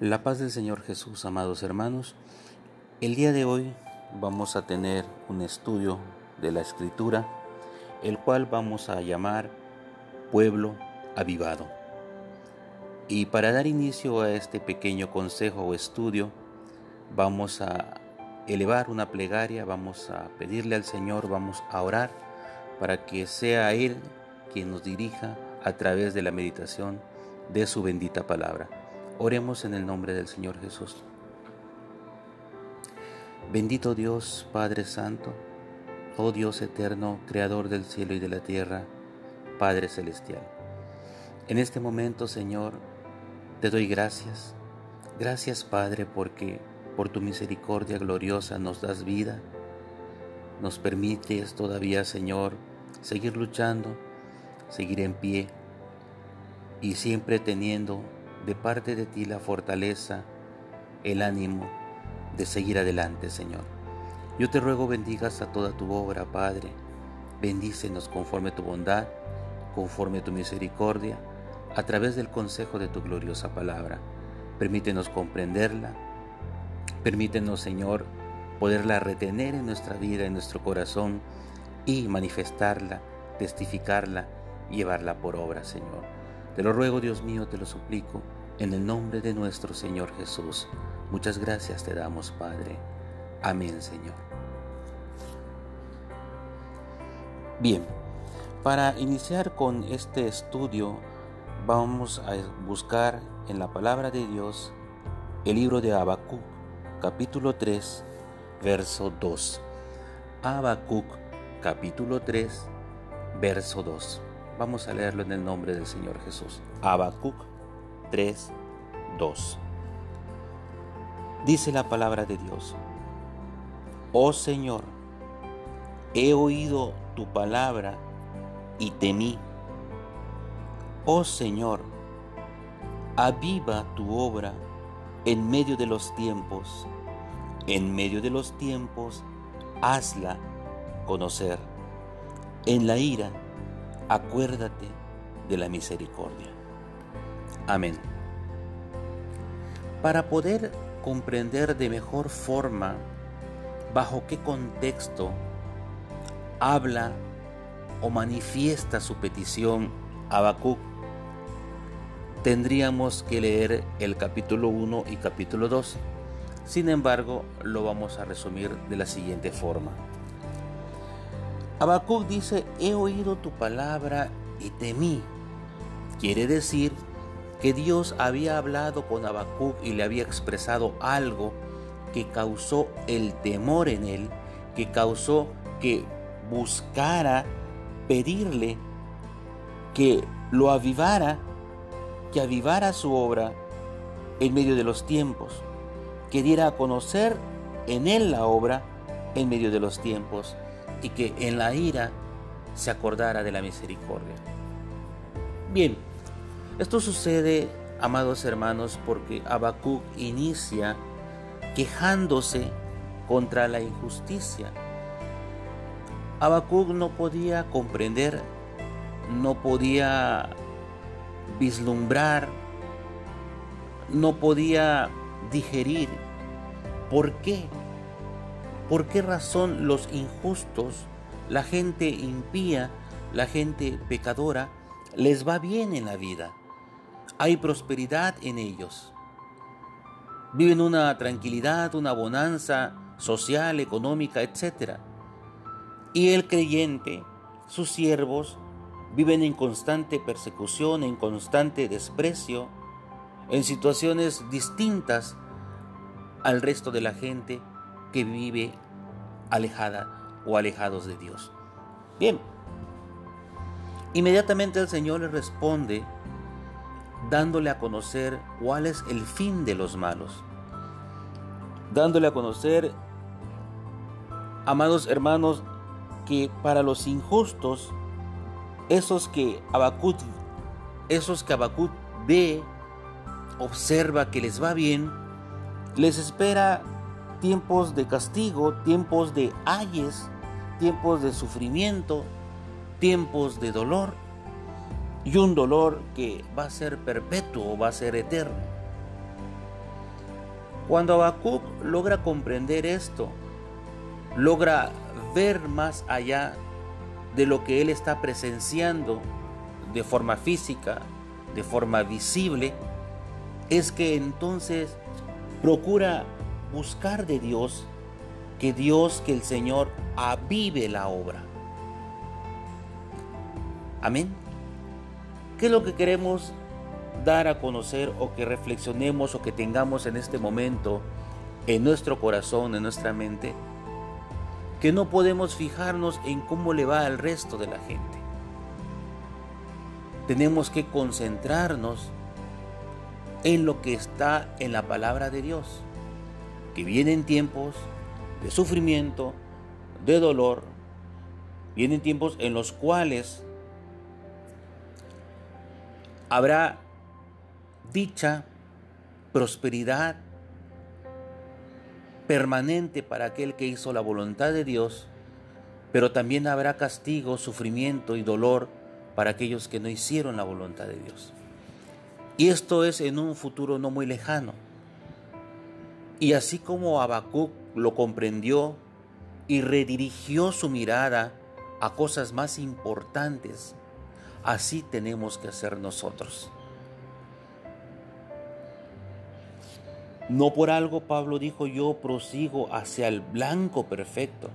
La paz del Señor Jesús, amados hermanos. El día de hoy vamos a tener un estudio de la Escritura, el cual vamos a llamar Pueblo Avivado. Y para dar inicio a este pequeño consejo o estudio, vamos a elevar una plegaria, vamos a pedirle al Señor, vamos a orar para que sea Él quien nos dirija a través de la meditación de su bendita palabra. Oremos en el nombre del Señor Jesús. Bendito Dios, Padre Santo, oh Dios eterno, Creador del cielo y de la tierra, Padre Celestial. En este momento, Señor, te doy gracias. Gracias, Padre, porque por tu misericordia gloriosa nos das vida. Nos permites todavía, Señor, seguir luchando, seguir en pie y siempre teniendo de parte de ti la fortaleza, el ánimo de seguir adelante, Señor. Yo te ruego bendigas a toda tu obra, Padre. Bendícenos conforme tu bondad, conforme tu misericordia, a través del consejo de tu gloriosa palabra. Permítenos comprenderla. Permítenos, Señor, poderla retener en nuestra vida, en nuestro corazón y manifestarla, testificarla, llevarla por obra, Señor. Te lo ruego, Dios mío, te lo suplico, en el nombre de nuestro Señor Jesús. Muchas gracias te damos, Padre. Amén, Señor. Bien, para iniciar con este estudio, vamos a buscar en la palabra de Dios el libro de Habacuc, capítulo 3, verso 2. Habacuc, capítulo 3, verso 2. Vamos a leerlo en el nombre del Señor Jesús. Habacuc 3, 2. Dice la palabra de Dios. Oh Señor, he oído tu palabra y temí. Oh Señor, aviva tu obra en medio de los tiempos. En medio de los tiempos, hazla conocer. En la ira, acuérdate de la misericordia. Amén. Para poder comprender de mejor forma bajo qué contexto habla o manifiesta su petición Habacuc, tendríamos que leer el capítulo 1 y capítulo 2. Sin embargo, lo vamos a resumir de la siguiente forma. Habacuc dice, he oído tu palabra y temí. Quiere decir que Dios había hablado con Habacuc y le había expresado algo que causó el temor en él, que causó que buscara pedirle que lo avivara, que avivara su obra en medio de los tiempos, que diera a conocer en él la obra en medio de los tiempos y que en la ira se acordara de la misericordia. Bien, esto sucede, amados hermanos, porque Habacuc inicia quejándose contra la injusticia. Habacuc no podía comprender, no podía vislumbrar, no podía digerir por qué ¿Por qué razón los injustos, la gente impía, la gente pecadora, les va bien en la vida? Hay prosperidad en ellos. Viven una tranquilidad, una bonanza social, económica, etc. Y el creyente, sus siervos, viven en constante persecución, en constante desprecio, en situaciones distintas al resto de la gente que vive alejada o alejados de Dios. Bien, inmediatamente el Señor le responde dándole a conocer cuál es el fin de los malos, dándole a conocer, amados hermanos, que para los injustos, esos que Abacut, esos que Abacut ve, observa que les va bien, les espera tiempos de castigo, tiempos de ayes, tiempos de sufrimiento, tiempos de dolor y un dolor que va a ser perpetuo, va a ser eterno. Cuando Habacuc logra comprender esto, logra ver más allá de lo que él está presenciando de forma física, de forma visible, es que entonces procura buscar de Dios, que Dios, que el Señor avive la obra. Amén. ¿Qué es lo que queremos dar a conocer o que reflexionemos o que tengamos en este momento en nuestro corazón, en nuestra mente? Que no podemos fijarnos en cómo le va al resto de la gente. Tenemos que concentrarnos en lo que está en la palabra de Dios, que vienen tiempos de sufrimiento, de dolor, vienen tiempos en los cuales habrá dicha, prosperidad permanente para aquel que hizo la voluntad de Dios, pero también habrá castigo, sufrimiento y dolor para aquellos que no hicieron la voluntad de Dios. Y esto es en un futuro no muy lejano. Y así como Habacuc lo comprendió y redirigió su mirada a cosas más importantes, así tenemos que hacer nosotros. No por algo Pablo dijo yo prosigo hacia el blanco perfecto,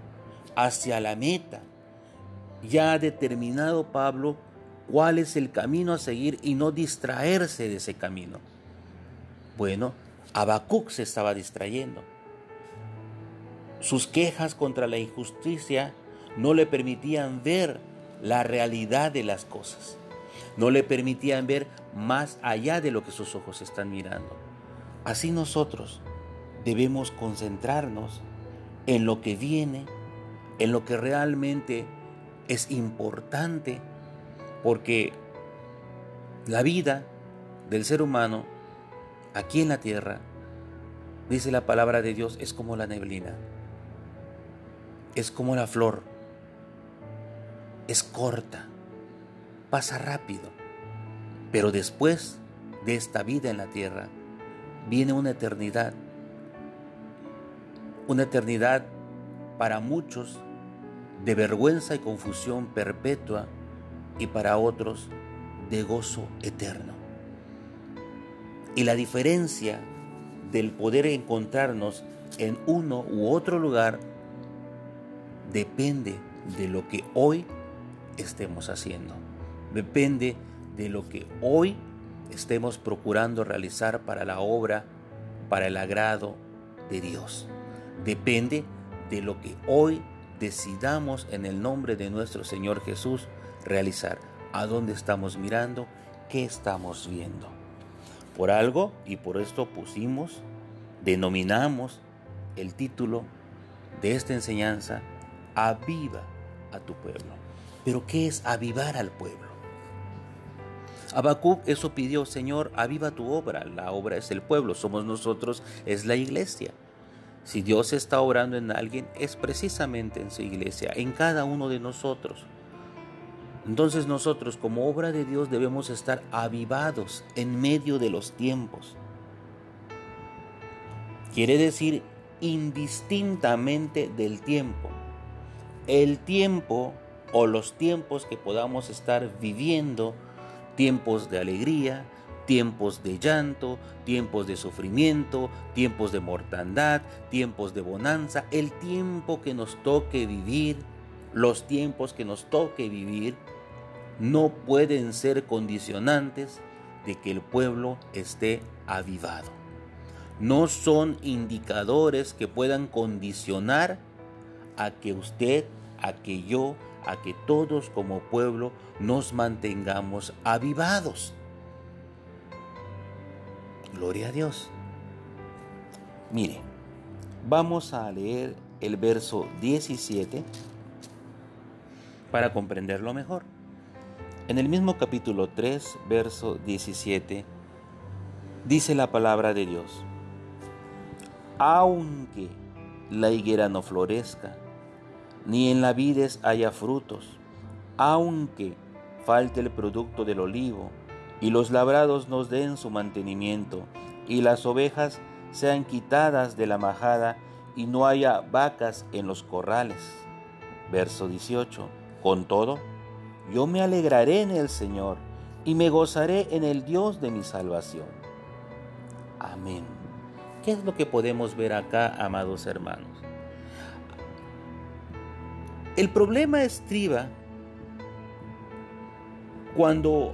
hacia la meta. Ya ha determinado Pablo cuál es el camino a seguir y no distraerse de ese camino. Bueno, Habacuc se estaba distrayendo. Sus quejas contra la injusticia no le permitían ver la realidad de las cosas. No le permitían ver más allá de lo que sus ojos están mirando. Así nosotros debemos concentrarnos en lo que viene, en lo que realmente es importante porque la vida del ser humano aquí en la tierra, dice la palabra de Dios, es como la neblina, es como la flor, es corta, pasa rápido, pero después de esta vida en la tierra viene una eternidad, una eternidad para muchos de vergüenza y confusión perpetua y para otros de gozo eterno. Y la diferencia del poder encontrarnos en uno u otro lugar depende de lo que hoy estemos haciendo. Depende de lo que hoy estemos procurando realizar para la obra, para el agrado de Dios. Depende de lo que hoy decidamos en el nombre de nuestro Señor Jesús realizar. ¿A dónde estamos mirando? ¿Qué estamos viendo? Por algo, y por esto pusimos, denominamos el título de esta enseñanza, Aviva a tu pueblo. Pero ¿qué es avivar al pueblo? Habacuc eso pidió, Señor, aviva tu obra. La obra es el pueblo, somos nosotros, es la iglesia. Si Dios está obrando en alguien, es precisamente en su iglesia, en cada uno de nosotros. Entonces nosotros como obra de Dios debemos estar avivados en medio de los tiempos. Quiere decir indistintamente del tiempo. El tiempo o los tiempos que podamos estar viviendo, tiempos de alegría, tiempos de llanto, tiempos de sufrimiento, tiempos de mortandad, tiempos de bonanza, el tiempo que nos toque vivir, los tiempos que nos toque vivir, no pueden ser condicionantes de que el pueblo esté avivado. No son indicadores que puedan condicionar a que usted, a que yo, a que todos como pueblo nos mantengamos avivados. Gloria a Dios. Mire, vamos a leer el verso 17 para comprenderlo mejor. En el mismo capítulo 3, verso 17, dice la palabra de Dios, aunque la higuera no florezca, ni en la vides haya frutos, aunque falte el producto del olivo, y los labrados nos den su mantenimiento, y las ovejas sean quitadas de la majada y no haya vacas en los corrales. Verso 18. Con todo, yo me alegraré en el Señor y me gozaré en el Dios de mi salvación. Amén. ¿Qué es lo que podemos ver acá, amados hermanos? El problema estriba cuando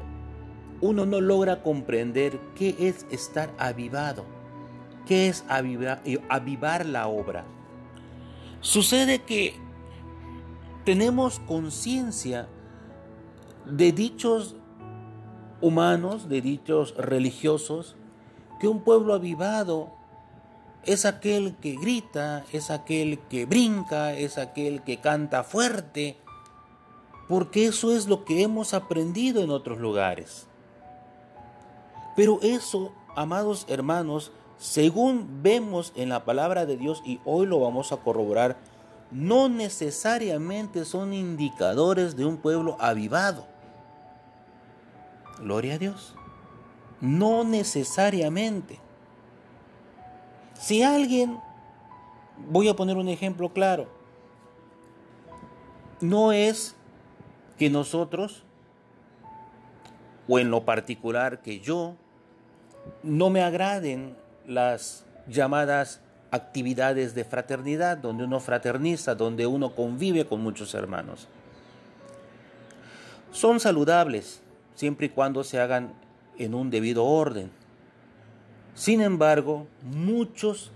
uno no logra comprender qué es estar avivado, qué es avivar, avivar la obra. Sucede que tenemos conciencia de dichos humanos, de dichos religiosos, que un pueblo avivado es aquel que grita, es aquel que brinca, es aquel que canta fuerte, porque eso es lo que hemos aprendido en otros lugares. Pero eso, amados hermanos, según vemos en la palabra de Dios y hoy lo vamos a corroborar, no necesariamente son indicadores de un pueblo avivado. Gloria a Dios. No necesariamente. Si alguien, voy a poner un ejemplo claro, no es que nosotros, o en lo particular que yo, no me agraden las llamadas actividades de fraternidad, donde uno fraterniza, donde uno convive con muchos hermanos. Son saludables siempre y cuando se hagan en un debido orden. Sin embargo, muchos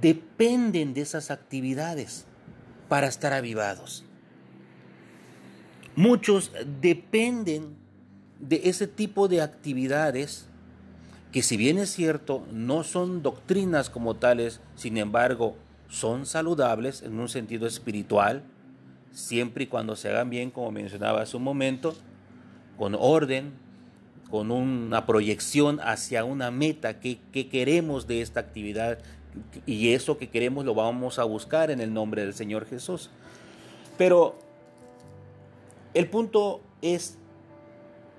dependen de esas actividades para estar avivados. Muchos dependen de ese tipo de actividades que si bien es cierto, no son doctrinas como tales, sin embargo, son saludables en un sentido espiritual, siempre y cuando se hagan bien, como mencionaba hace un momento, con orden, con una proyección hacia una meta que, que queremos de esta actividad y eso que queremos lo vamos a buscar en el nombre del Señor Jesús. Pero el punto es,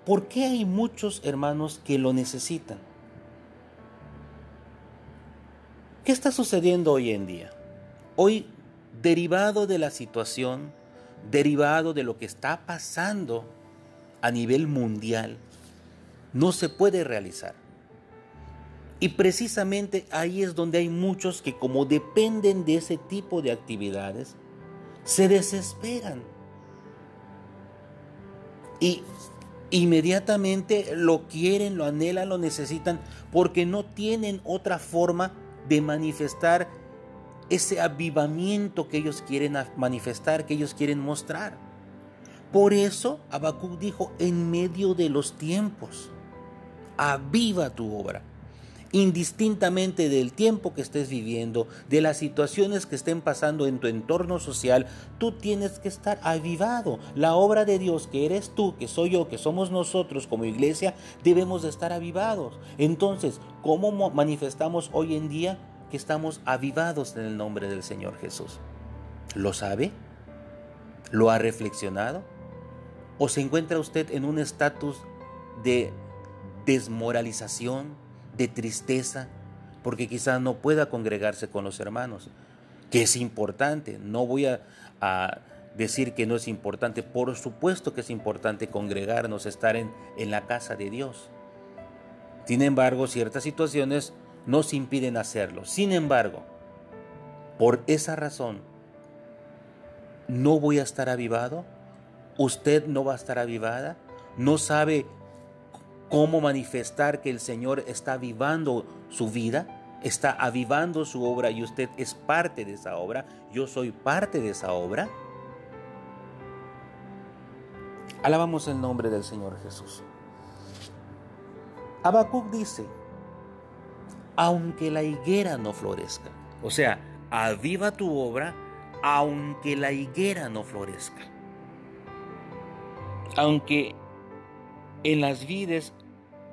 ¿por qué hay muchos hermanos que lo necesitan? ¿Qué está sucediendo hoy en día? Hoy, derivado de la situación, derivado de lo que está pasando a nivel mundial, no se puede realizar. Y precisamente ahí es donde hay muchos que como dependen de ese tipo de actividades, se desesperan. Y inmediatamente lo quieren, lo anhelan, lo necesitan, porque no tienen otra forma de manifestar ese avivamiento que ellos quieren manifestar, que ellos quieren mostrar. Por eso Habacuc dijo, en medio de los tiempos, aviva tu obra. Indistintamente del tiempo que estés viviendo, de las situaciones que estén pasando en tu entorno social, tú tienes que estar avivado. La obra de Dios que eres tú, que soy yo, que somos nosotros como iglesia, debemos de estar avivados. Entonces, ¿cómo manifestamos hoy en día que estamos avivados en el nombre del Señor Jesús? ¿Lo sabe? ¿Lo ha reflexionado? ¿O se encuentra usted en un estatus de desmoralización? de tristeza, porque quizás no pueda congregarse con los hermanos, que es importante. No voy a, decir que no es importante, por supuesto que es importante congregarnos, estar en, la casa de Dios. Sin embargo, ciertas situaciones nos impiden hacerlo. Sin embargo, por esa razón, no voy a estar avivado, usted no va a estar avivada, no sabe cómo manifestar que el Señor está avivando su vida, está avivando su obra y usted es parte de esa obra, yo soy parte de esa obra. Alabamos el nombre del Señor Jesús. Habacuc dice, aunque la higuera no florezca, o sea, aviva tu obra aunque la higuera no florezca. Aunque en las vides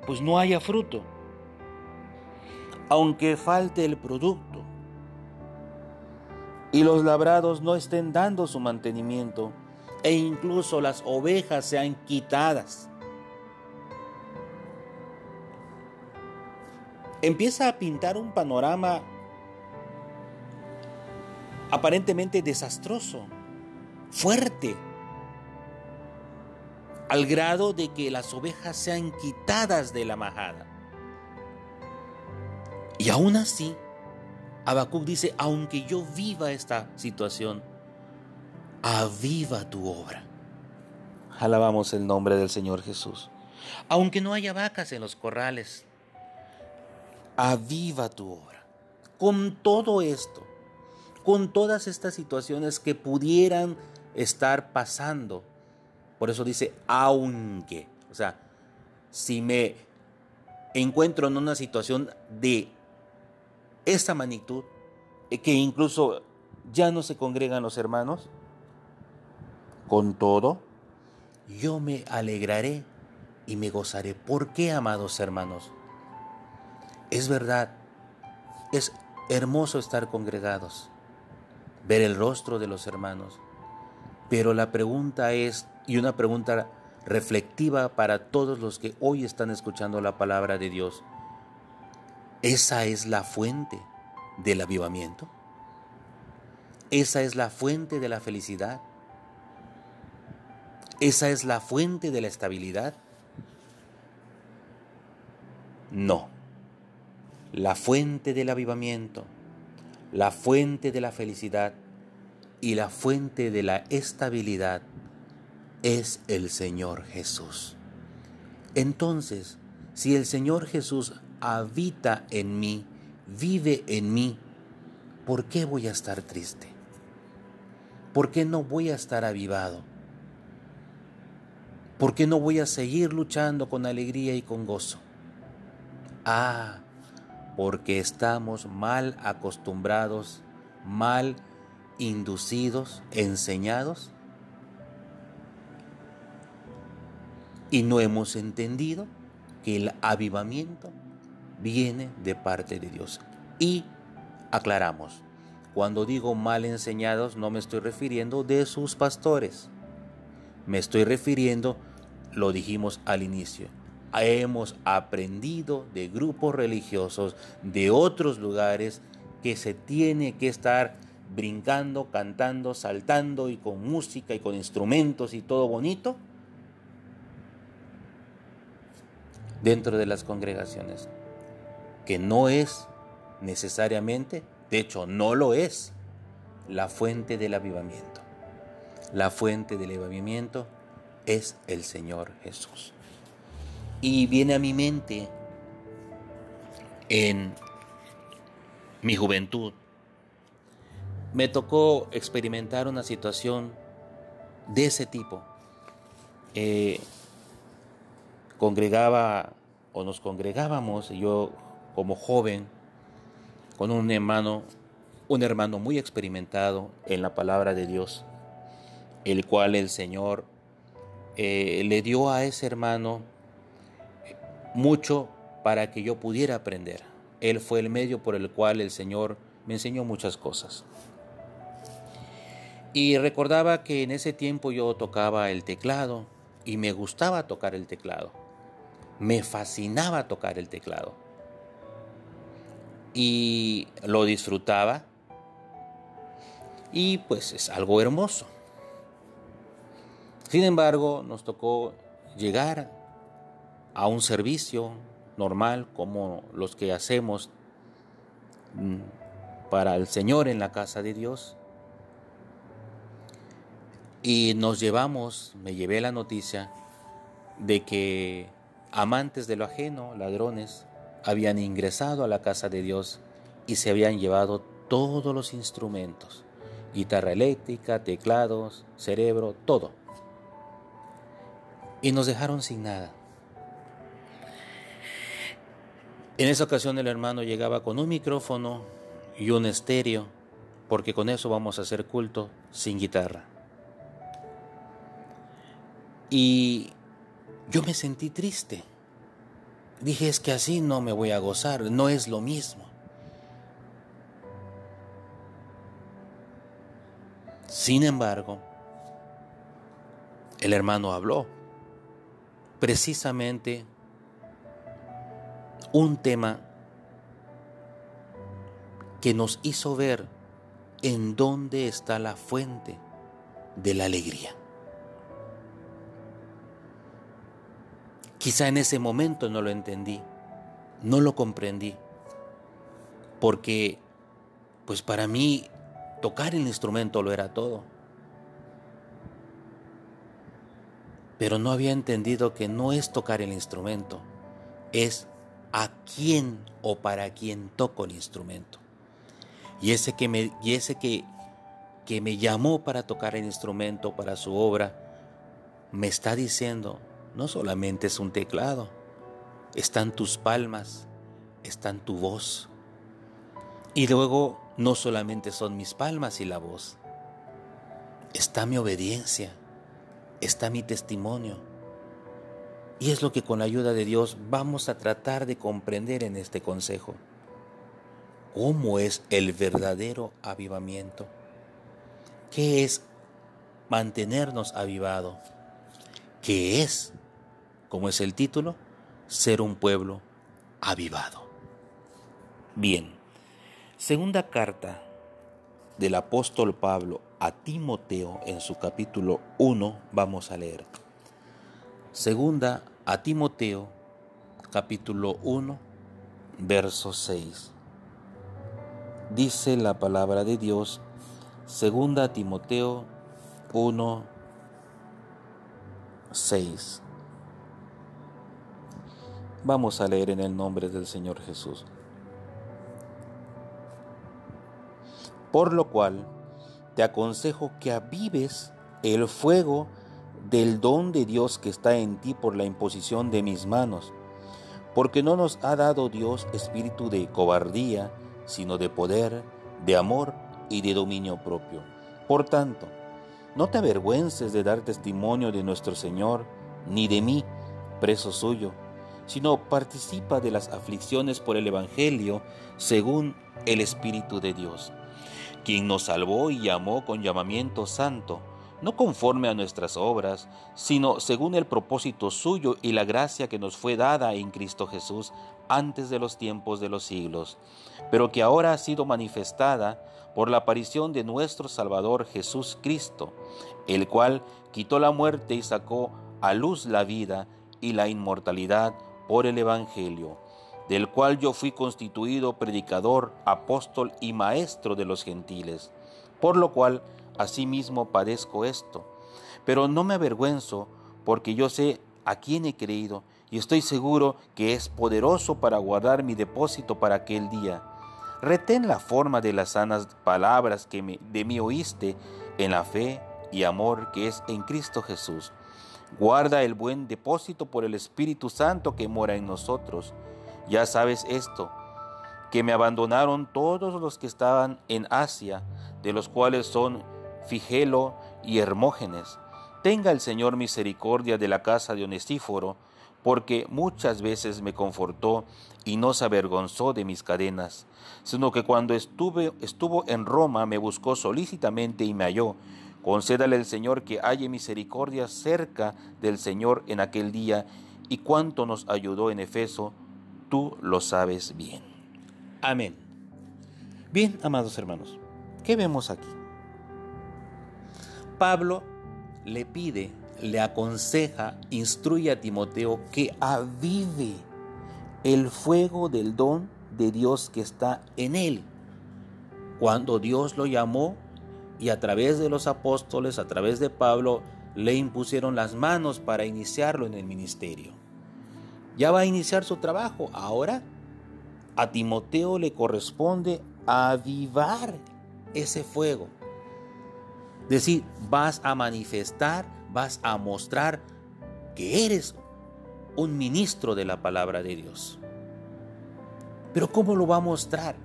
pues no haya fruto, aunque falte el producto y los labrados no estén dando su mantenimiento e incluso las ovejas sean quitadas. empieza a pintar un panorama aparentemente desastroso, fuerte, al grado de que las ovejas sean quitadas de la majada. Y aún así, Habacuc dice, aunque yo viva esta situación, aviva tu obra. Alabamos el nombre del Señor Jesús. Aunque no haya vacas en los corrales, aviva tu obra. Con todo esto, con todas estas situaciones que pudieran estar pasando. Por eso dice, aunque. O sea, si me encuentro en una situación de esta magnitud, eh, que incluso ya no se congregan los hermanos, con todo, yo me alegraré y me gozaré. ¿Por qué, amados hermanos? Es verdad, es hermoso estar congregados, ver el rostro de los hermanos, pero la pregunta es, y una pregunta reflectiva para todos los que hoy están escuchando la palabra de Dios, ¿esa es la fuente del avivamiento? ¿Esa es la fuente de la felicidad? ¿Esa es la fuente de la estabilidad? No. La fuente del avivamiento, la fuente de la felicidad y la fuente de la estabilidad es el Señor Jesús. Entonces, si el Señor Jesús habita en mí, vive en mí, ¿por qué voy a estar triste? ¿Por qué no voy a estar avivado? ¿Por qué no voy a seguir luchando con alegría y con gozo? Ah, porque estamos mal acostumbrados, mal inducidos, enseñados, y no hemos entendido que el avivamiento viene de parte de Dios. Y aclaramos, cuando digo mal enseñados no me estoy refiriendo de sus pastores, me estoy refiriendo lo dijimos al inicio. Hemos aprendido de grupos religiosos de otros lugares que se tiene que estar brincando, cantando, saltando y con música y con instrumentos y todo bonito dentro de las congregaciones, que no es necesariamente, de hecho no lo es, la fuente del avivamiento. La fuente del avivamiento es el Señor Jesús. Y viene a mi mente en mi juventud, me tocó experimentar una situación de ese tipo. Eh, congregaba o nos congregábamos, yo como joven, con un hermano, un hermano muy experimentado en la palabra de Dios, el cual el Señor eh, le dio a ese hermano mucho para que yo pudiera aprender. Él fue el medio por el cual el Señor me enseñó muchas cosas. Y recordaba que en ese tiempo yo tocaba el teclado y me gustaba tocar el teclado. Me fascinaba tocar el teclado. Y lo disfrutaba. Y pues es algo hermoso. Sin embargo, nos tocó llegar a un servicio normal como los que hacemos mm, para el Señor en la casa de Dios. Y nos llevamos, me llevé la noticia de que amantes de lo ajeno, ladrones, habían ingresado a la casa de Dios y se habían llevado todos los instrumentos, guitarra eléctrica, teclados, cerebro, todo y nos dejaron sin nada. En esa ocasión el hermano llegaba con un micrófono y un estéreo, porque con eso vamos a hacer culto sin guitarra. Y yo me sentí triste. Dije, es que así no me voy a gozar, no es lo mismo. Sin embargo, el hermano habló precisamente un tema que nos hizo ver en dónde está la fuente de la alegría. Quizá en ese momento no lo entendí, no lo comprendí, porque pues para mí tocar el instrumento lo era todo. Pero no había entendido que no es tocar el instrumento, es a quién o para quién toco el instrumento. Y ese que me, y ese que, que me llamó para tocar el instrumento, para su obra, me está diciendo, no solamente es un teclado, están tus palmas, está en tu voz. Y luego no solamente son mis palmas y la voz, está mi obediencia, está mi testimonio. Y es lo que con la ayuda de Dios vamos a tratar de comprender en este consejo. ¿Cómo es el verdadero avivamiento? ¿Qué es mantenernos avivados? ¿Qué es, como es el título, ser un pueblo avivado? Bien, segunda carta del apóstol Pablo a Timoteo en su capítulo 1 vamos a leer. Segunda a Timoteo capítulo 1 verso 6 dice la palabra de Dios, segunda Timoteo 1, 6. Vamos a leer en el nombre del Señor Jesús. Por lo cual, te aconsejo que avives el fuego del don de Dios que está en ti por la imposición de mis manos, porque no nos ha dado Dios espíritu de cobardía, sino de poder, de amor y de dominio propio. Por tanto, no te avergüences de dar testimonio de nuestro Señor, ni de mí, preso suyo, sino participa de las aflicciones por el Evangelio según el Espíritu de Dios, quien nos salvó y llamó con llamamiento santo, no conforme a nuestras obras, sino según el propósito suyo y la gracia que nos fue dada en Cristo Jesús antes de los tiempos de los siglos, pero que ahora ha sido manifestada por la aparición de nuestro Salvador Jesús Cristo, el cual quitó la muerte y sacó a luz la vida y la inmortalidad por el Evangelio, del cual yo fui constituido predicador, apóstol y maestro de los gentiles, por lo cual asimismo padezco esto, pero no me avergüenzo, porque yo sé a quién he creído, y estoy seguro que es poderoso para guardar mi depósito para aquel día. Retén la forma de las sanas palabras que me, de mí oíste en la fe y amor que es en Cristo Jesús. Guarda el buen depósito por el Espíritu Santo que mora en nosotros. Ya sabes esto, que me abandonaron todos los que estaban en Asia, de los cuales son Figelo y Hermógenes. Tenga el Señor misericordia de la casa de Onesíforo, porque muchas veces me confortó y no se avergonzó de mis cadenas, sino que cuando estuve, estuvo en Roma me buscó solícitamente y me halló. Concédale el Señor que haya misericordia cerca del Señor en aquel día, y cuánto nos ayudó en Efeso, tú lo sabes bien. Amén. Bien, amados hermanos, ¿qué vemos aquí? Pablo le pide le aconseja, instruye a Timoteo que avive el fuego del don de Dios que está en él. Cuando Dios lo llamó y a través de los apóstoles, a través de Pablo, le impusieron las manos para iniciarlo en el ministerio. Ya va a iniciar su trabajo. Ahora a Timoteo le corresponde avivar ese fuego. Decir, vas a manifestar vas a mostrar que eres un ministro de la palabra de Dios. Pero ¿cómo lo va a mostrar?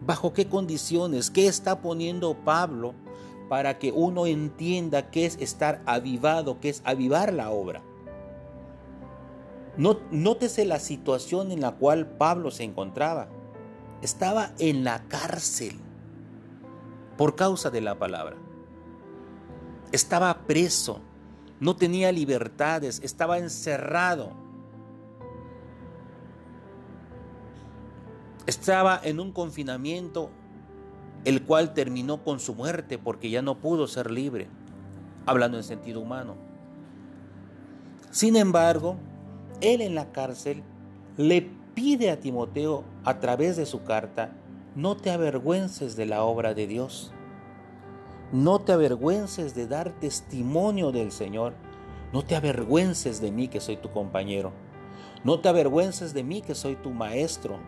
¿Bajo qué condiciones? ¿Qué está poniendo Pablo para que uno entienda qué es estar avivado, qué es avivar la obra? Nótese la situación en la cual Pablo se encontraba. Estaba en la cárcel por causa de la palabra. Estaba preso no tenía libertades, estaba encerrado. Estaba en un confinamiento el cual terminó con su muerte porque ya no pudo ser libre, hablando en sentido humano. Sin embargo, él en la cárcel le pide a Timoteo a través de su carta, no te avergüences de la obra de Dios, no te avergüences de dar testimonio del Señor, no te avergüences de mí que soy tu compañero, no te avergüences de mí que soy tu maestro,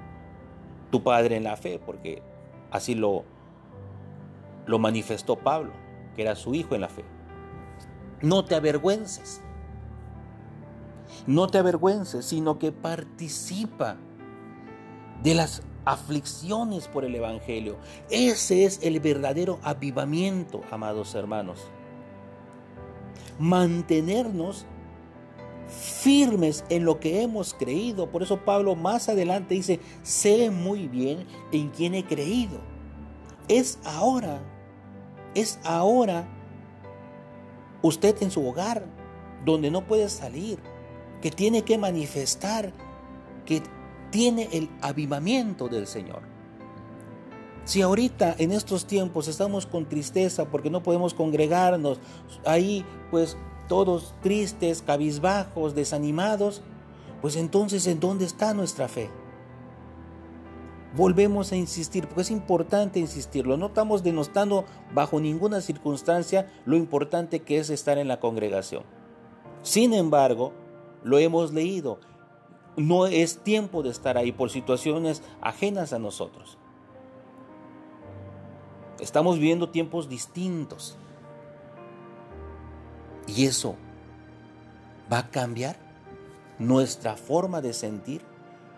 tu padre en la fe, porque así lo, lo manifestó Pablo, que era su hijo en la fe. No te avergüences. No te avergüences, sino que participa de las aflicciones por el Evangelio. Ese es el verdadero avivamiento, amados hermanos. Mantenernos firmes en lo que hemos creído. Por eso Pablo más adelante dice, sé muy bien en quién he creído. Es ahora, es ahora usted en su hogar, donde no puede salir, que tiene que manifestar que tiene el avivamiento del Señor. Si ahorita en estos tiempos estamos con tristeza porque no podemos congregarnos, ahí pues todos tristes, cabizbajos, desanimados, pues entonces ¿en dónde está nuestra fe? Volvemos a insistir, porque es importante insistirlo. No estamos denostando bajo ninguna circunstancia lo importante que es estar en la congregación. Sin embargo, lo hemos leído. No es tiempo de estar ahí por situaciones ajenas a nosotros. Estamos viviendo tiempos distintos. Y eso va a cambiar nuestra forma de sentir,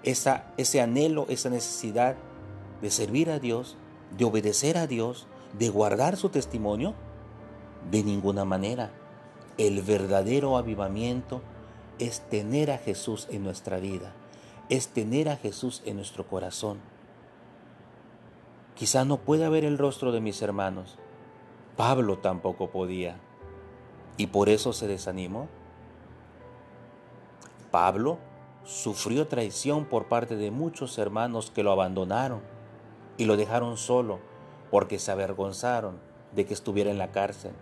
esa, ese anhelo, esa necesidad de servir a Dios, de obedecer a Dios, de guardar su testimonio. De ninguna manera. El verdadero avivamiento es tener a Jesús en nuestra vida, es tener a Jesús en nuestro corazón. Quizá no pueda ver el rostro de mis hermanos. Pablo tampoco podía y por eso se desanimó. Pablo sufrió traición por parte de muchos hermanos que lo abandonaron y lo dejaron solo porque se avergonzaron de que estuviera en la cárcel,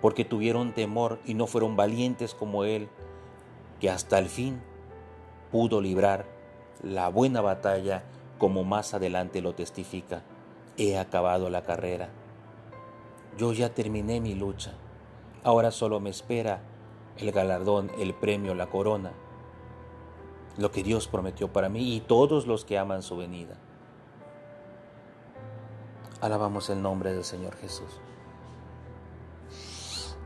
porque tuvieron temor y no fueron valientes como él, que hasta el fin pudo librar la buena batalla como más adelante lo testifica. He acabado la carrera. Yo ya terminé mi lucha. Ahora solo me espera el galardón, el premio, la corona, lo que Dios prometió para mí y todos los que aman su venida. Alabamos el nombre del Señor Jesús.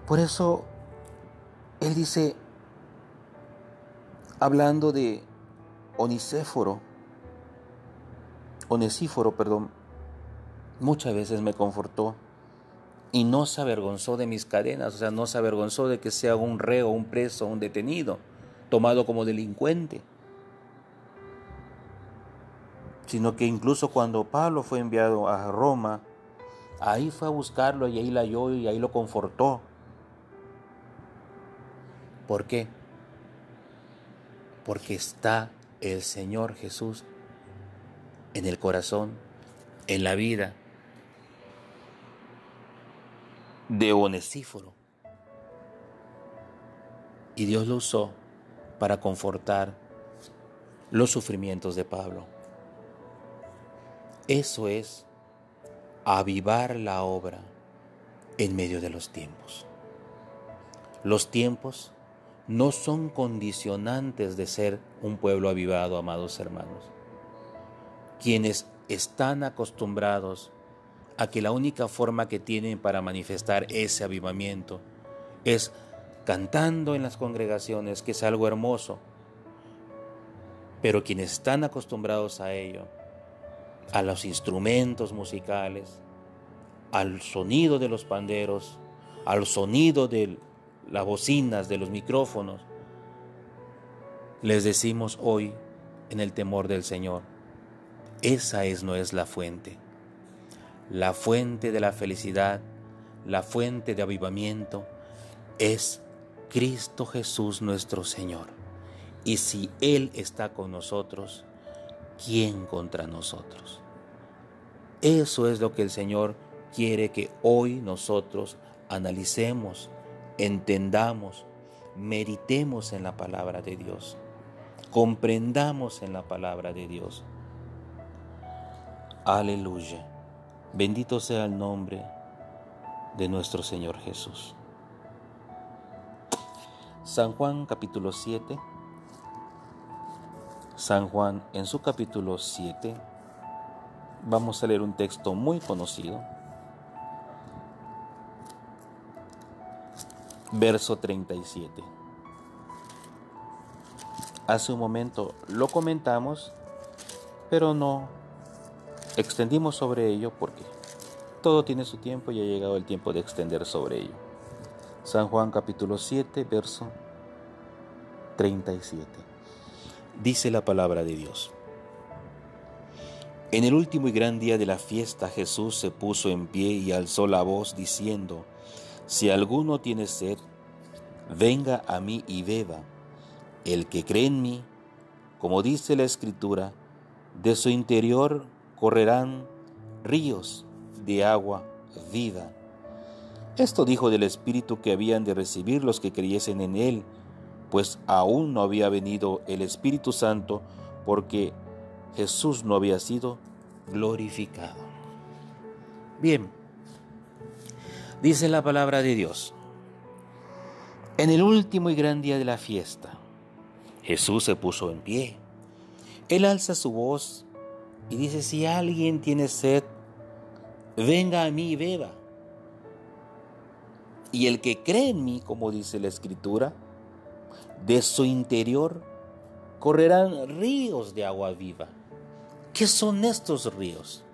Por eso Él dice, hablando de Onicéforo, Onesíforo, perdón, muchas veces me confortó y no se avergonzó de mis cadenas, o sea, no se avergonzó de que sea un reo, un preso, un detenido, tomado como delincuente, sino que incluso cuando Pablo fue enviado a Roma, ahí fue a buscarlo y ahí la halló y ahí lo confortó. ¿Por qué? Porque está el Señor Jesús en el corazón, en la vida, de Onesíforo. Y Dios lo usó para confortar los sufrimientos de Pablo. Eso es avivar la obra en medio de los tiempos. Los tiempos no son condicionantes de ser un pueblo avivado, amados hermanos. Quienes están acostumbrados a que la única forma que tienen para manifestar ese avivamiento es cantando en las congregaciones, que es algo hermoso. Pero quienes están acostumbrados a ello, a los instrumentos musicales, al sonido de los panderos, al sonido de las bocinas, de los micrófonos, les decimos hoy en el temor del Señor, esa es no es la fuente la fuente de la felicidad, la fuente de avivamiento, es Cristo Jesús nuestro Señor. Y si Él está con nosotros, ¿quién contra nosotros? Eso es lo que el Señor quiere que hoy nosotros analicemos, entendamos, meditemos en la palabra de Dios, comprendamos en la palabra de Dios. Aleluya. Bendito sea el nombre de nuestro Señor Jesús. San Juan capítulo 7. San Juan en su capítulo 7 vamos a leer un texto muy conocido. Verso 37. Hace un momento lo comentamos, pero no extendimos sobre ello porque todo tiene su tiempo y ha llegado el tiempo de extender sobre ello. San Juan capítulo 7, verso 37. Dice la palabra de Dios. En el último y gran día de la fiesta Jesús se puso en pie y alzó la voz diciendo, Si alguno tiene sed, venga a mí y beba. El que cree en mí, como dice la Escritura, de su interior correrán ríos de agua viva. Esto dijo del Espíritu que habían de recibir los que creyesen en Él, pues aún no había venido el Espíritu Santo porque Jesús no había sido glorificado. Bien, dice la palabra de Dios. En el último y gran día de la fiesta, Jesús se puso en pie. Él alza su voz y dice, si alguien tiene sed, venga a mí y beba. Y el que cree en mí, como dice la escritura, de su interior correrán ríos de agua viva. ¿Qué son estos ríos?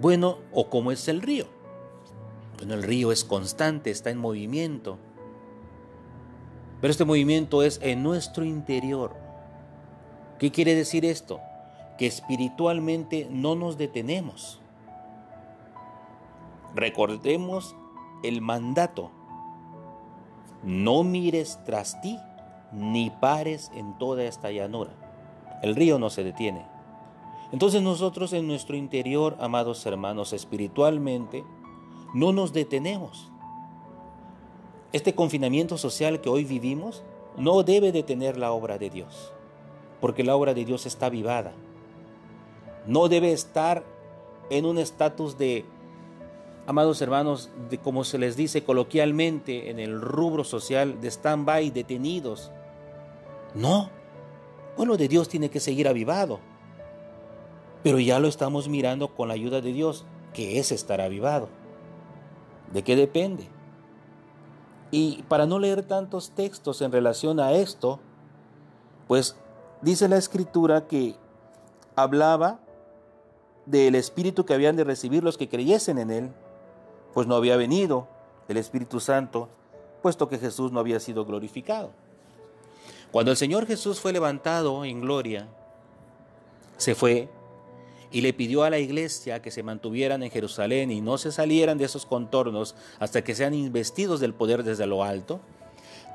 Bueno, ¿o cómo es el río? Bueno, el río es constante, está en movimiento. Pero este movimiento es en nuestro interior. ¿Qué quiere decir esto? Que espiritualmente no nos detenemos. Recordemos el mandato. No mires tras ti, ni pares en toda esta llanura. El río no se detiene. Entonces nosotros en nuestro interior, amados hermanos, espiritualmente, no nos detenemos. Este confinamiento social que hoy vivimos no debe detener la obra de Dios, porque la obra de Dios está vivada. No debe estar en un estatus de, amados hermanos, como se les dice coloquialmente en el rubro social, de stand-by, detenidos. No, bueno, de Dios tiene que seguir avivado. Pero ya lo estamos mirando con la ayuda de Dios, que es estar avivado. ¿De qué depende? Y para no leer tantos textos en relación a esto, pues dice la escritura que hablaba del Espíritu que habían de recibir los que creyesen en Él, pues no había venido el Espíritu Santo, puesto que Jesús no había sido glorificado. Cuando el Señor Jesús fue levantado en gloria, se fue y le pidió a la iglesia que se mantuvieran en Jerusalén y no se salieran de esos contornos hasta que sean investidos del poder desde lo alto.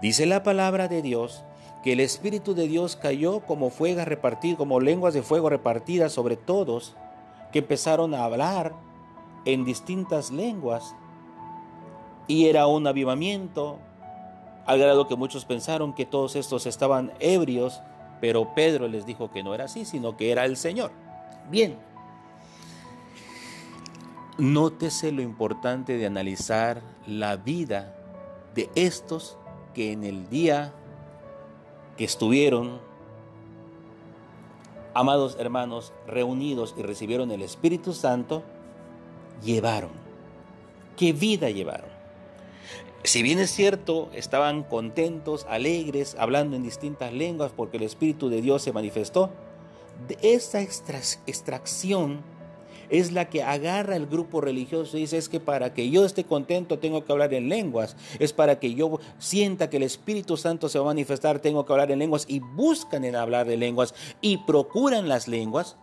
Dice la palabra de Dios que el Espíritu de Dios cayó como fuego repartido, como lenguas de fuego repartidas sobre todos, que empezaron a hablar en distintas lenguas. Y era un avivamiento, al grado que muchos pensaron que todos estos estaban ebrios, pero Pedro les dijo que no era así, sino que era el Señor. Bien, nótese lo importante de analizar la vida de estos que en el día que estuvieron, amados hermanos, reunidos y recibieron el Espíritu Santo, llevaron. ¿Qué vida llevaron? Si bien es cierto, estaban contentos, alegres, hablando en distintas lenguas porque el Espíritu de Dios se manifestó, de esa extracción es la que agarra el grupo religioso y dice es que para que yo esté contento tengo que hablar en lenguas, es para que yo sienta que el Espíritu Santo se va a manifestar tengo que hablar en lenguas y buscan en hablar de lenguas y procuran las lenguas.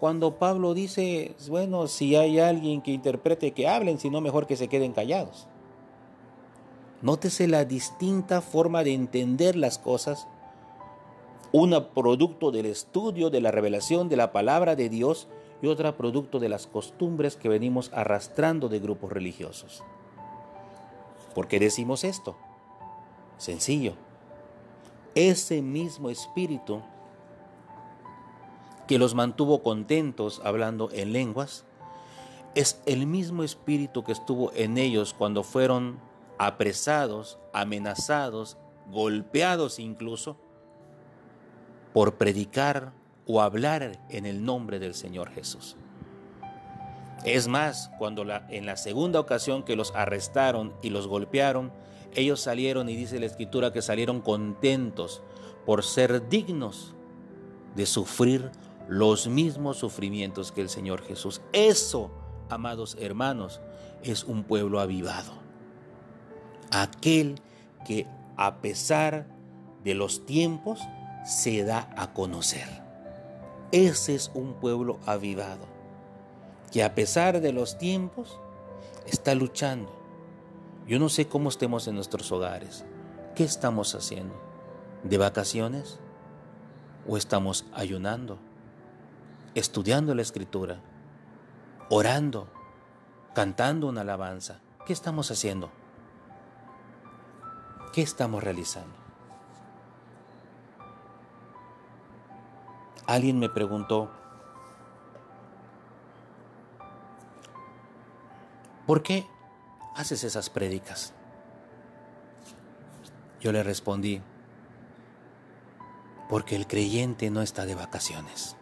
Cuando Pablo dice, bueno, si hay alguien que interprete que hablen, si no mejor que se queden callados. Nótese la distinta forma de entender las cosas Una producto del estudio, de la revelación de la palabra de Dios y otra producto de las costumbres que venimos arrastrando de grupos religiosos. ¿Por qué decimos esto? Sencillo. Ese mismo espíritu que los mantuvo contentos hablando en lenguas, es el mismo espíritu que estuvo en ellos cuando fueron apresados, amenazados, golpeados incluso, por predicar o hablar en el nombre del Señor Jesús. Es más, cuando en la segunda ocasión que los arrestaron y los golpearon, ellos salieron y dice la escritura que salieron contentos por ser dignos de sufrir los mismos sufrimientos que el Señor Jesús. Eso, amados hermanos, es un pueblo avivado. Aquel que a pesar de los tiempos se da a conocer. Ese es un pueblo avivado, que a pesar de los tiempos está luchando. Yo no sé cómo estemos en nuestros hogares. ¿Qué estamos haciendo? ¿De vacaciones? ¿O estamos ayunando? ¿Estudiando la escritura? ¿Orando? ¿Cantando una alabanza? ¿Qué estamos haciendo? ¿Qué estamos realizando? Alguien me preguntó, ¿por qué haces esas prédicas? Yo le respondí, porque el creyente no está de vacaciones.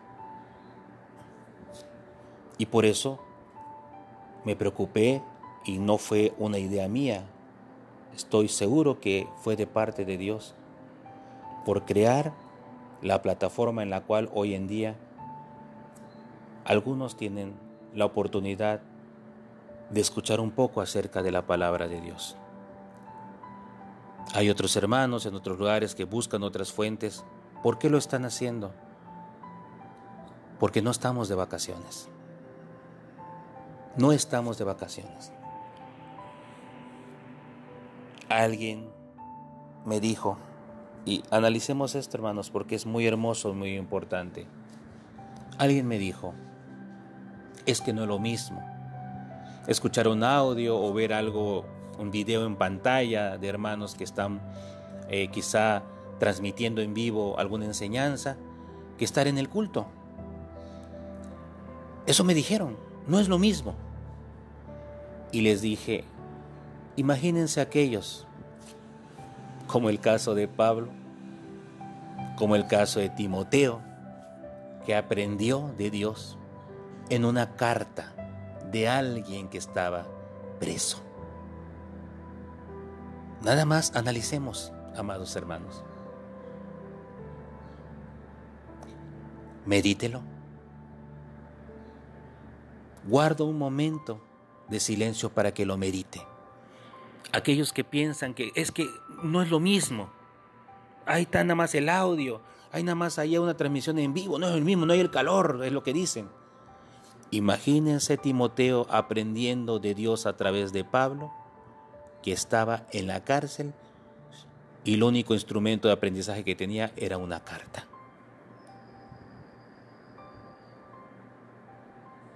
Y por eso me preocupé y no fue una idea mía. Estoy seguro que fue de parte de Dios por crear la plataforma en la cual hoy en día algunos tienen la oportunidad de escuchar un poco acerca de la palabra de Dios. Hay otros hermanos en otros lugares que buscan otras fuentes. ¿Por qué lo están haciendo? Porque no estamos de vacaciones. No estamos de vacaciones. Alguien me dijo, y analicemos esto, hermanos, porque es muy hermoso, muy importante. Alguien me dijo, es que no es lo mismo escuchar un audio o ver algo, un video en pantalla de hermanos que están eh, quizá transmitiendo en vivo alguna enseñanza, que estar en el culto. Eso me dijeron, no es lo mismo. Y les dije, imagínense aquellos, como el caso de Pablo, como el caso de Timoteo, que aprendió de Dios en una carta de alguien que estaba preso. Nada más analicemos, amados hermanos. Medítelo. Guardo un momento de silencio para que lo medite. Aquellos que piensan que es que no es lo mismo, Ahí está nada más el audio, hay nada más allá una transmisión en vivo, no es el mismo, no hay el calor, es lo que dicen. Imagínense Timoteo aprendiendo de Dios a través de Pablo, que estaba en la cárcel y el único instrumento de aprendizaje que tenía era una carta.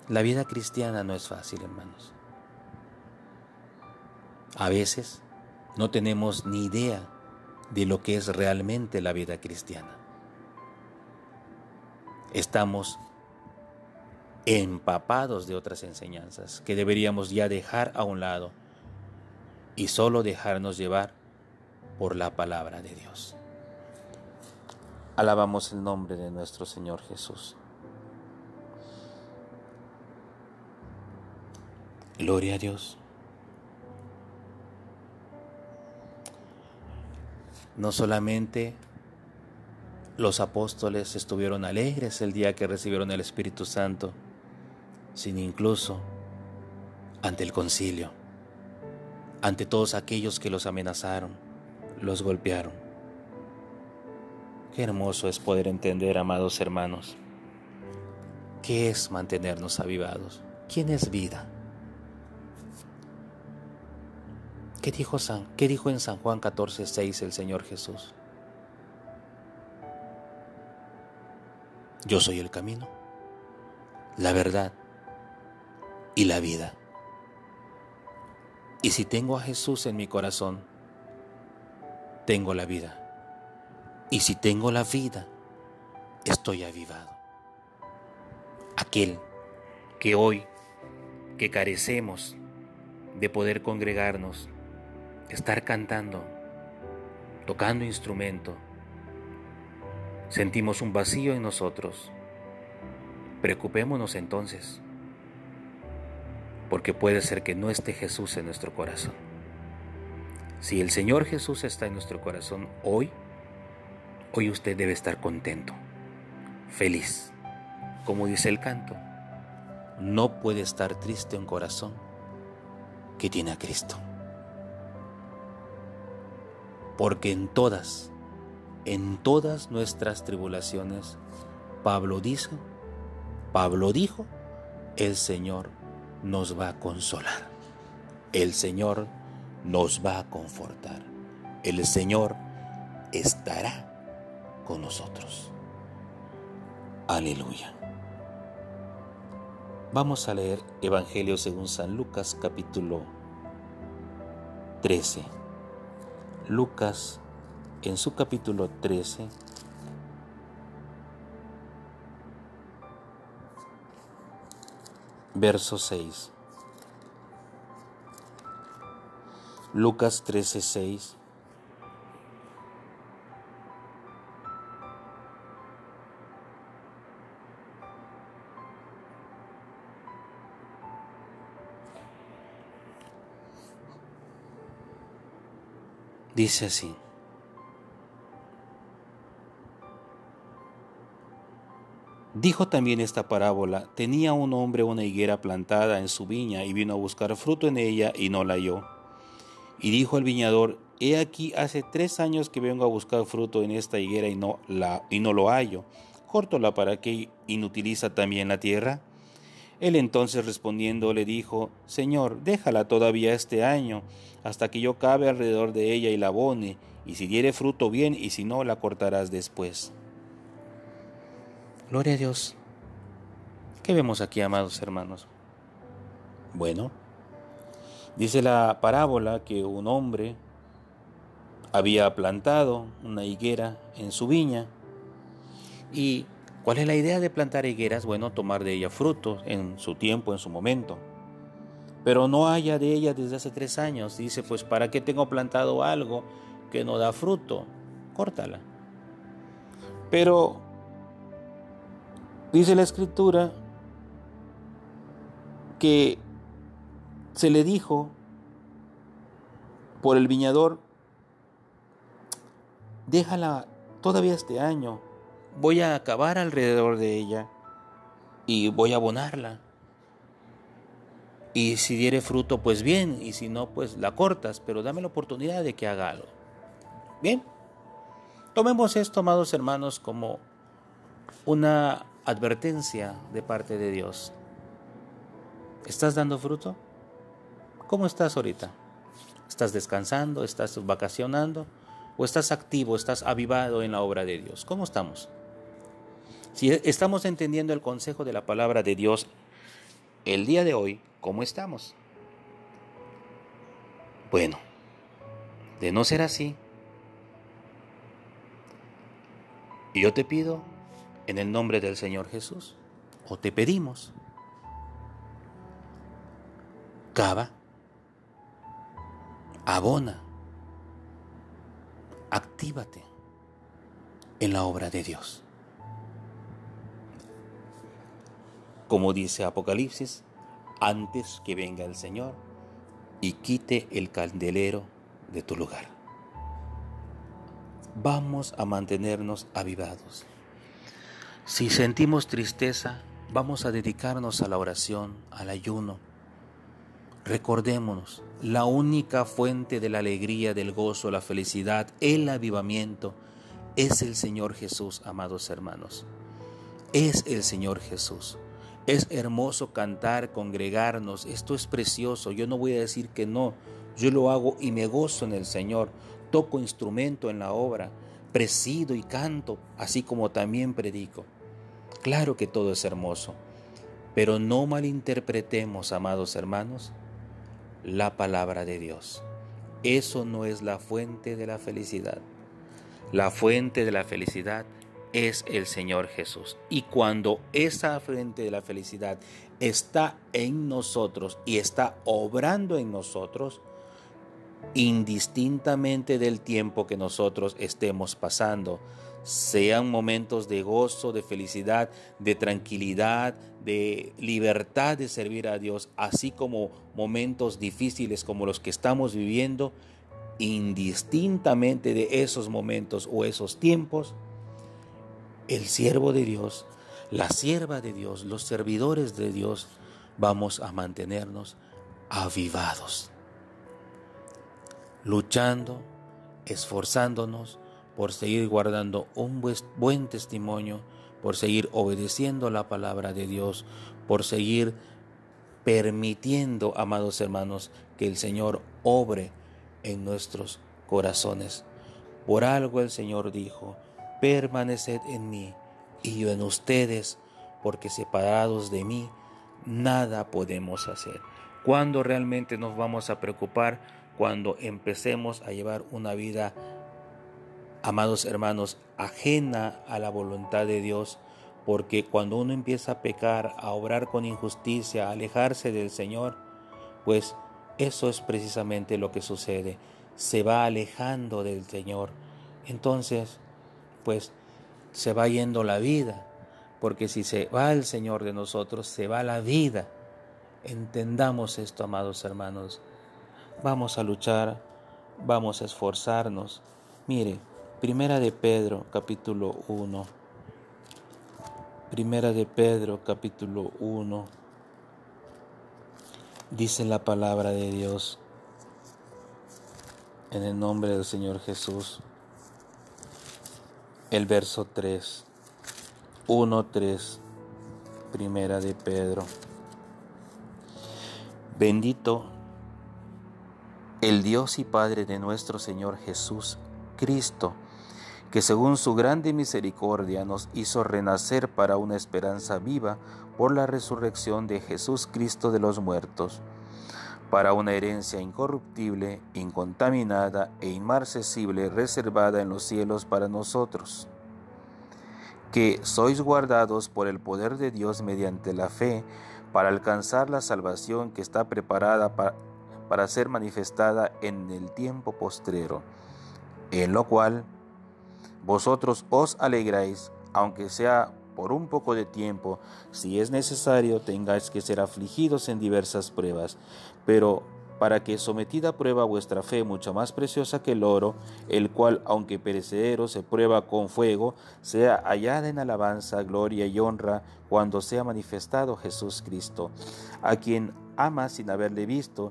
La vida cristiana no es fácil, hermanos. A veces no tenemos ni idea de lo que es realmente la vida cristiana. Estamos empapados de otras enseñanzas que deberíamos ya dejar a un lado y solo dejarnos llevar por la palabra de Dios. Alabamos el nombre de nuestro Señor Jesús. Gloria a Dios. No solamente los apóstoles estuvieron alegres el día que recibieron el Espíritu Santo, sino incluso ante el concilio, ante todos aquellos que los amenazaron, los golpearon. Qué hermoso es poder entender, amados hermanos, qué es mantenernos avivados, quién es vida. ¿Qué dijo, San, ¿Qué dijo en San Juan 14, 6 el Señor Jesús? Yo soy el camino, la verdad y la vida. Y si tengo a Jesús en mi corazón, tengo la vida. Y si tengo la vida, estoy avivado. Aquel que hoy, que carecemos de poder congregarnos, estar cantando, tocando instrumento, sentimos un vacío en nosotros. Preocupémonos entonces, porque puede ser que no esté Jesús en nuestro corazón. Si el Señor Jesús está en nuestro corazón hoy, hoy usted debe estar contento, feliz, como dice el canto. No puede estar triste un corazón que tiene a Cristo. Porque en todas, en todas nuestras tribulaciones, Pablo dice, Pablo dijo, el Señor nos va a consolar. El Señor nos va a confortar. El Señor estará con nosotros. Aleluya. Vamos a leer Evangelio según San Lucas capítulo 13. Lucas en su capítulo 13 verso 6. Lucas 13:6 Dice así. Dijo también esta parábola, tenía un hombre una higuera plantada en su viña y vino a buscar fruto en ella y no la halló. Y dijo el viñador, he aquí hace tres años que vengo a buscar fruto en esta higuera y no, la, y no lo hallo. Córtola para que inutiliza también la tierra. Él entonces respondiendo le dijo, Señor, déjala todavía este año, hasta que yo cabe alrededor de ella y la abone, y si diere fruto bien, y si no, la cortarás después. Gloria a Dios. ¿Qué vemos aquí, amados hermanos? Bueno, Dice la parábola que un hombre había plantado una higuera en su viña. ¿Y cuál es la idea de plantar higueras? Bueno, tomar de ella frutos en su tiempo, en su momento. Pero no haya de ella desde hace tres años. Dice, pues ¿para qué tengo plantado algo que no da fruto? Córtala. Pero dice la escritura que se le dijo por el viñador, déjala todavía este año, voy a acabar alrededor de ella y voy a abonarla. Y si diere fruto, pues bien, y si no, pues la cortas, pero dame la oportunidad de que haga algo. Bien, tomemos esto, amados hermanos, como una advertencia de parte de Dios. ¿Estás dando fruto? ¿Cómo estás ahorita? ¿Estás descansando? ¿Estás vacacionando? ¿O estás activo? ¿Estás avivado en la obra de Dios? ¿Cómo estamos? Si estamos entendiendo el consejo de la palabra de Dios el día de hoy, ¿cómo estamos? Bueno, de no ser así, yo te pido en el nombre del Señor Jesús, o te pedimos, cava abona, actívate en la obra de Dios. Como dice Apocalipsis, antes que venga el Señor y quite el candelero de tu lugar. Vamos a mantenernos avivados. Si sentimos tristeza, vamos a dedicarnos a la oración, al ayuno, Recordémonos, la única fuente de la alegría, del gozo, la felicidad, el avivamiento, es el Señor Jesús, amados hermanos. Es el Señor Jesús. Es hermoso cantar, congregarnos, esto es precioso, yo no voy a decir que no, yo lo hago y me gozo en el Señor, toco instrumento en la obra, presido y canto, así como también predico. Claro que todo es hermoso, pero no malinterpretemos, amados hermanos, la palabra de Dios. Eso no es la fuente de la felicidad. La fuente de la felicidad es el Señor Jesús. Y cuando esa fuente de la felicidad está en nosotros y está obrando en nosotros, indistintamente del tiempo que nosotros estemos pasando, sean momentos de gozo, de felicidad, de tranquilidad, de libertad de servir a Dios, así como momentos difíciles como los que estamos viviendo, indistintamente de esos momentos o esos tiempos, el siervo de Dios, la sierva de Dios, los servidores de Dios, vamos a mantenernos avivados, luchando, esforzándonos por seguir guardando un buen testimonio, por seguir obedeciendo la palabra de Dios, por seguir permitiendo, amados hermanos, que el Señor obre en nuestros corazones. Por algo el Señor dijo, permaneced en mí y yo en ustedes, porque separados de mí, nada podemos hacer. ¿Cuándo realmente nos vamos a preocupar? Cuando empecemos a llevar una vida, amados hermanos, ajena a la voluntad de Dios, porque cuando uno empieza a pecar, a obrar con injusticia, a alejarse del Señor, pues eso es precisamente lo que sucede. Se va alejando del Señor. Entonces, pues se va yendo la vida, porque si se va el Señor de nosotros, se va la vida. Entendamos esto, amados hermanos. Vamos a luchar, vamos a esforzarnos. Mire, Primera de Pedro, capítulo 1. Primera de Pedro, capítulo 1. Dice la palabra de Dios en el nombre del Señor Jesús el verso 3, 1, 3, primera de Pedro. Bendito el Dios y Padre de nuestro Señor Jesús Cristo, que según su grande misericordia nos hizo renacer para una esperanza viva por la resurrección de Jesús Cristo de los muertos para una herencia incorruptible, incontaminada e inmarcesible reservada en los cielos para nosotros, que sois guardados por el poder de Dios mediante la fe para alcanzar la salvación que está preparada para, para ser manifestada en el tiempo postrero, en lo cual vosotros os alegráis, aunque sea por un poco de tiempo, si es necesario, tengáis que ser afligidos en diversas pruebas, pero para que sometida a prueba vuestra fe, mucho más preciosa que el oro, el cual, aunque perecedero, se prueba con fuego, sea hallada en alabanza, gloria y honra cuando sea manifestado Jesús Cristo, a quien amas sin haberle visto,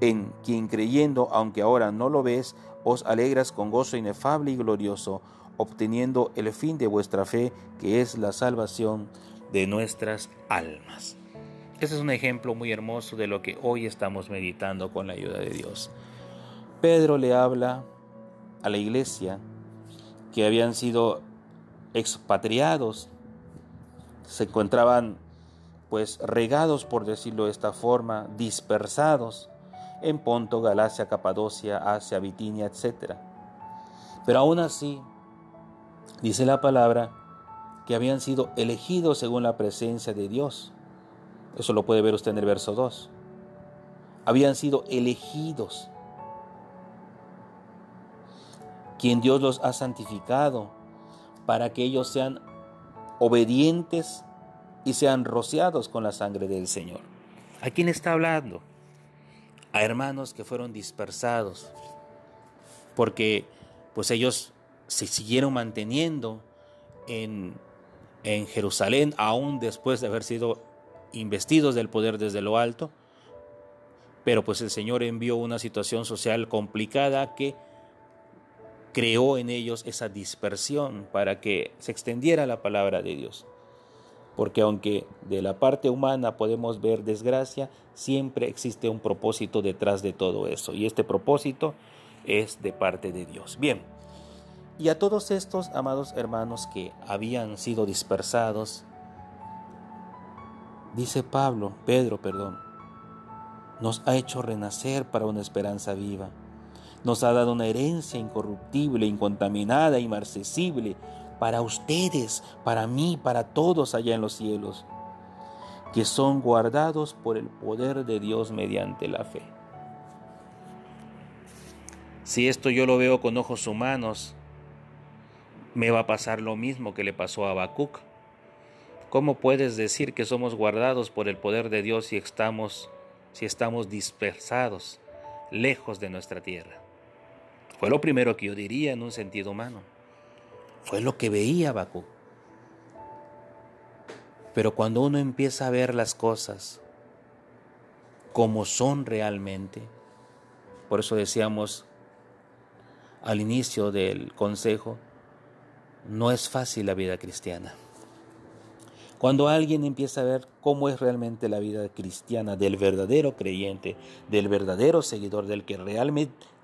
en quien creyendo, aunque ahora no lo ves, os alegras con gozo inefable y glorioso, obteniendo el fin de vuestra fe, que es la salvación de nuestras almas. Este es un ejemplo muy hermoso de lo que hoy estamos meditando con la ayuda de Dios. Pedro le habla a la iglesia que habían sido expatriados, se encontraban pues regados, por decirlo de esta forma, dispersados en Ponto, Galacia, Capadocia, Asia, Bitinia, etc. Pero aún así, Dice la palabra que habían sido elegidos según la presencia de Dios. Eso lo puede ver usted en el verso 2. Habían sido elegidos. Quien Dios los ha santificado para que ellos sean obedientes y sean rociados con la sangre del Señor. ¿A quién está hablando? A hermanos que fueron dispersados porque pues ellos se siguieron manteniendo en, en Jerusalén, aún después de haber sido investidos del poder desde lo alto. Pero pues el Señor envió una situación social complicada que creó en ellos esa dispersión para que se extendiera la palabra de Dios. Porque aunque de la parte humana podemos ver desgracia, siempre existe un propósito detrás de todo eso. Y este propósito es de parte de Dios. Bien, Y a todos estos amados hermanos que habían sido dispersados, dice Pablo, Pedro, perdón, nos ha hecho renacer para una esperanza viva. Nos ha dado una herencia incorruptible, incontaminada, inmarcesible, para ustedes, para mí, para todos allá en los cielos, que son guardados por el poder de Dios mediante la fe. Si esto yo lo veo con ojos humanos, me va a pasar lo mismo que le pasó a Habacuc. ¿Cómo puedes decir que somos guardados por el poder de Dios si estamos, si estamos dispersados, lejos de nuestra tierra? Fue lo primero que yo diría en un sentido humano. Fue lo que veía Habacuc. Pero cuando uno empieza a ver las cosas como son realmente, por eso decíamos al inicio del consejo, no es fácil la vida cristiana. Cuando alguien empieza a ver cómo es realmente la vida cristiana del verdadero creyente, del verdadero seguidor, del que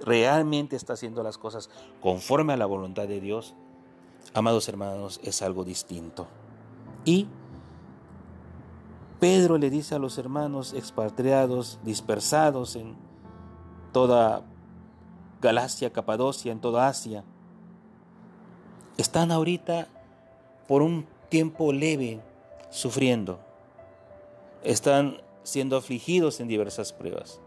realmente, está haciendo las cosas conforme a la voluntad de Dios, amados hermanos, es algo distinto. Y Pedro le dice a los hermanos expatriados, dispersados en toda Galacia, Capadocia, en toda Asia, están ahorita por un tiempo leve sufriendo, están siendo afligidos en diversas pruebas.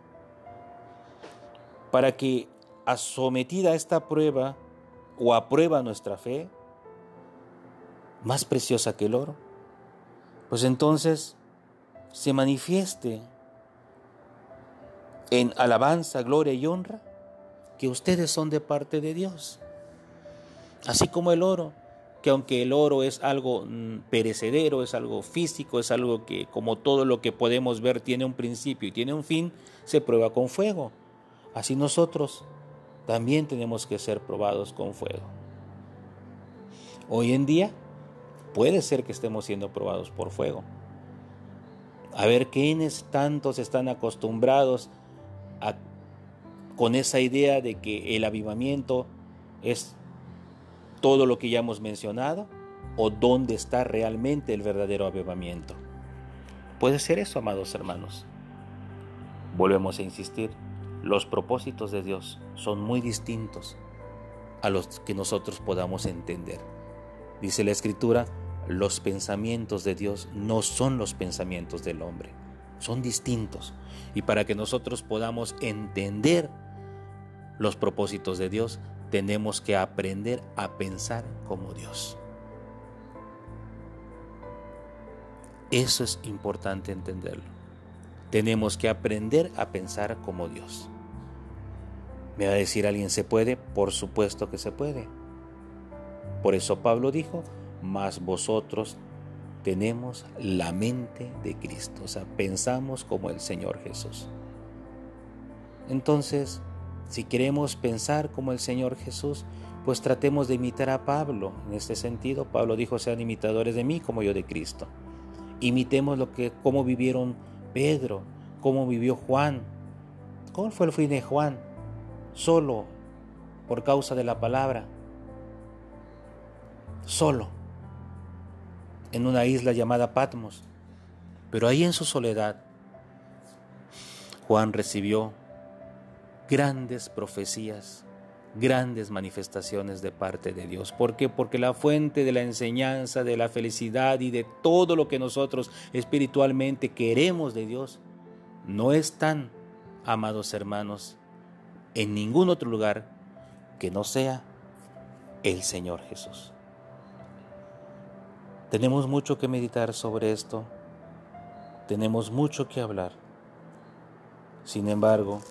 Para que a sometida a esta prueba o a prueba nuestra fe, más preciosa que el oro, pues entonces se manifieste en alabanza, gloria y honra que ustedes son de parte de Dios. Así como el oro, que aunque el oro es algo mm, perecedero, es algo físico, es algo que como todo lo que podemos ver tiene un principio y tiene un fin, se prueba con fuego. Así nosotros también tenemos que ser probados con fuego. Hoy en día puede ser que estemos siendo probados por fuego. A ver quiénes tantos están acostumbrados a, con esa idea de que el avivamiento es todo lo que ya hemos mencionado o dónde está realmente el verdadero avivamiento. Puede ser eso, amados hermanos. Volvemos a insistir, los propósitos de Dios son muy distintos a los que nosotros podamos entender. Dice la Escritura, los pensamientos de Dios no son los pensamientos del hombre, son distintos. Y para que nosotros podamos entender los propósitos de Dios, tenemos que aprender a pensar como Dios. Eso es importante entenderlo. Tenemos que aprender a pensar como Dios. ¿Me va a decir alguien se puede? Por supuesto que se puede. Por eso Pablo dijo, mas vosotros tenemos la mente de Cristo, o sea, pensamos como el Señor Jesús. Entonces, si queremos pensar como el Señor Jesús, pues tratemos de imitar a Pablo. En este sentido, Pablo dijo, sean imitadores de mí como yo de Cristo. Imitemos lo que, cómo vivieron Pedro, cómo vivió Juan. ¿Cómo fue el fin de Juan? Solo por causa de la palabra. Solo. En una isla llamada Patmos. Pero ahí en su soledad, Juan recibió grandes profecías, grandes manifestaciones de parte de Dios. ¿Por qué? Porque la fuente de la enseñanza, de la felicidad y de todo lo que nosotros espiritualmente queremos de Dios no están, amados hermanos, en ningún otro lugar que no sea el Señor Jesús. Tenemos mucho que meditar sobre esto, tenemos mucho que hablar. Sin embargo,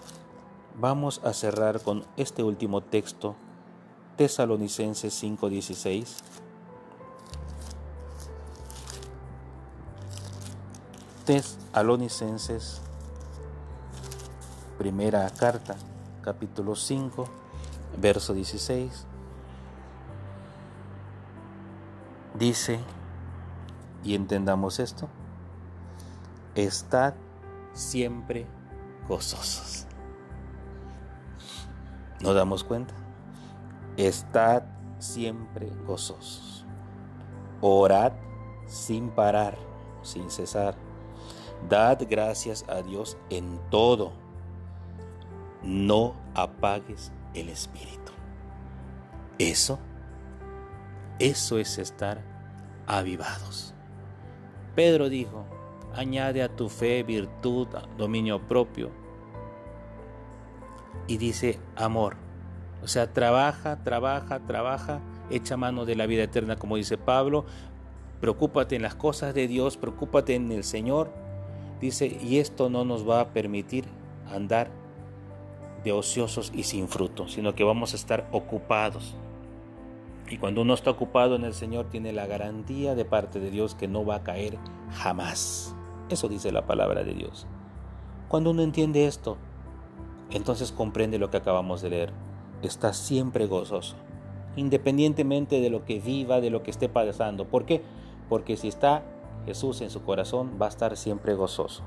Vamos a cerrar con este último texto, Tesalonicenses 5:16. Tesalonicenses, primera carta, capítulo 5, verso 16. Dice, y entendamos esto, estad siempre gozosos. ¿Nos damos cuenta? Estad siempre gozosos. Orad sin parar, sin cesar. Dad gracias a Dios en todo. No apagues el espíritu. Eso, eso es estar avivados. Pedro dijo, añade a tu fe virtud, dominio propio. Y dice amor. O sea, trabaja, trabaja, trabaja, echa mano de la vida eterna, como dice Pablo. Preocúpate en las cosas de Dios, preocúpate en el Señor. Dice, y esto no nos va a permitir andar de ociosos y sin fruto, sino que vamos a estar ocupados. Y cuando uno está ocupado en el Señor, tiene la garantía de parte de Dios que no va a caer jamás. Eso dice la palabra de Dios. Cuando uno entiende esto, entonces comprende lo que acabamos de leer. Está siempre gozoso, independientemente de lo que viva, de lo que esté pasando. ¿Por qué? Porque si está Jesús en su corazón, va a estar siempre gozoso.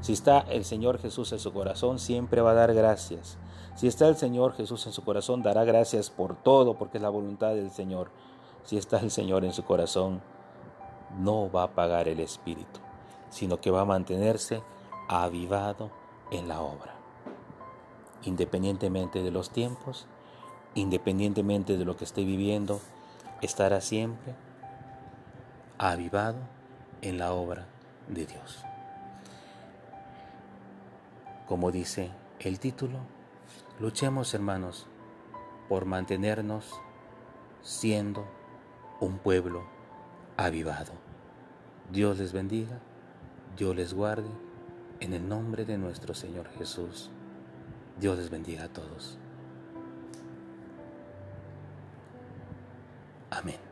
Si está el Señor Jesús en su corazón, siempre va a dar gracias. Si está el Señor Jesús en su corazón, dará gracias por todo, porque es la voluntad del Señor. Si está el Señor en su corazón, no va a apagar el Espíritu sino que va a mantenerse avivado en la obra. Independientemente de los tiempos, independientemente de lo que esté viviendo, estará siempre avivado en la obra de Dios. Como dice el título, luchemos hermanos por mantenernos siendo un pueblo avivado. Dios les bendiga Dios les guarde en el nombre de nuestro Señor Jesús. Dios les bendiga a todos. Amén.